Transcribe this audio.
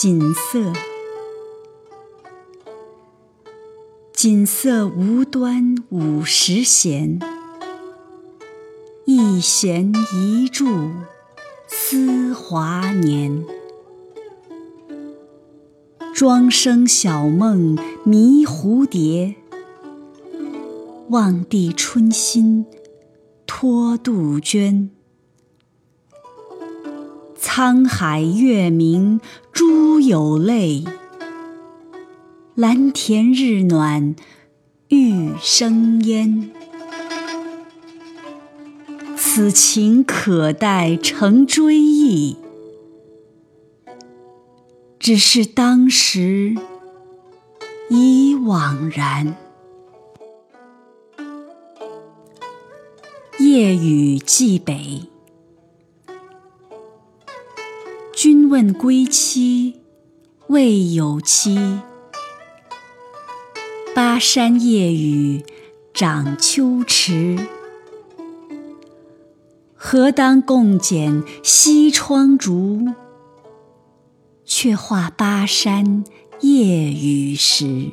锦瑟，锦瑟无端五十弦，一弦一柱思华年。庄生晓梦迷蝴蝶，望帝春心托杜鹃。沧海月明珠有泪，蓝田日暖玉生烟。此情可待成追忆，只是当时已惘然。夜雨寄北。问归期，未有期。巴山夜雨涨秋池，何当共剪西窗烛？却话巴山夜雨时。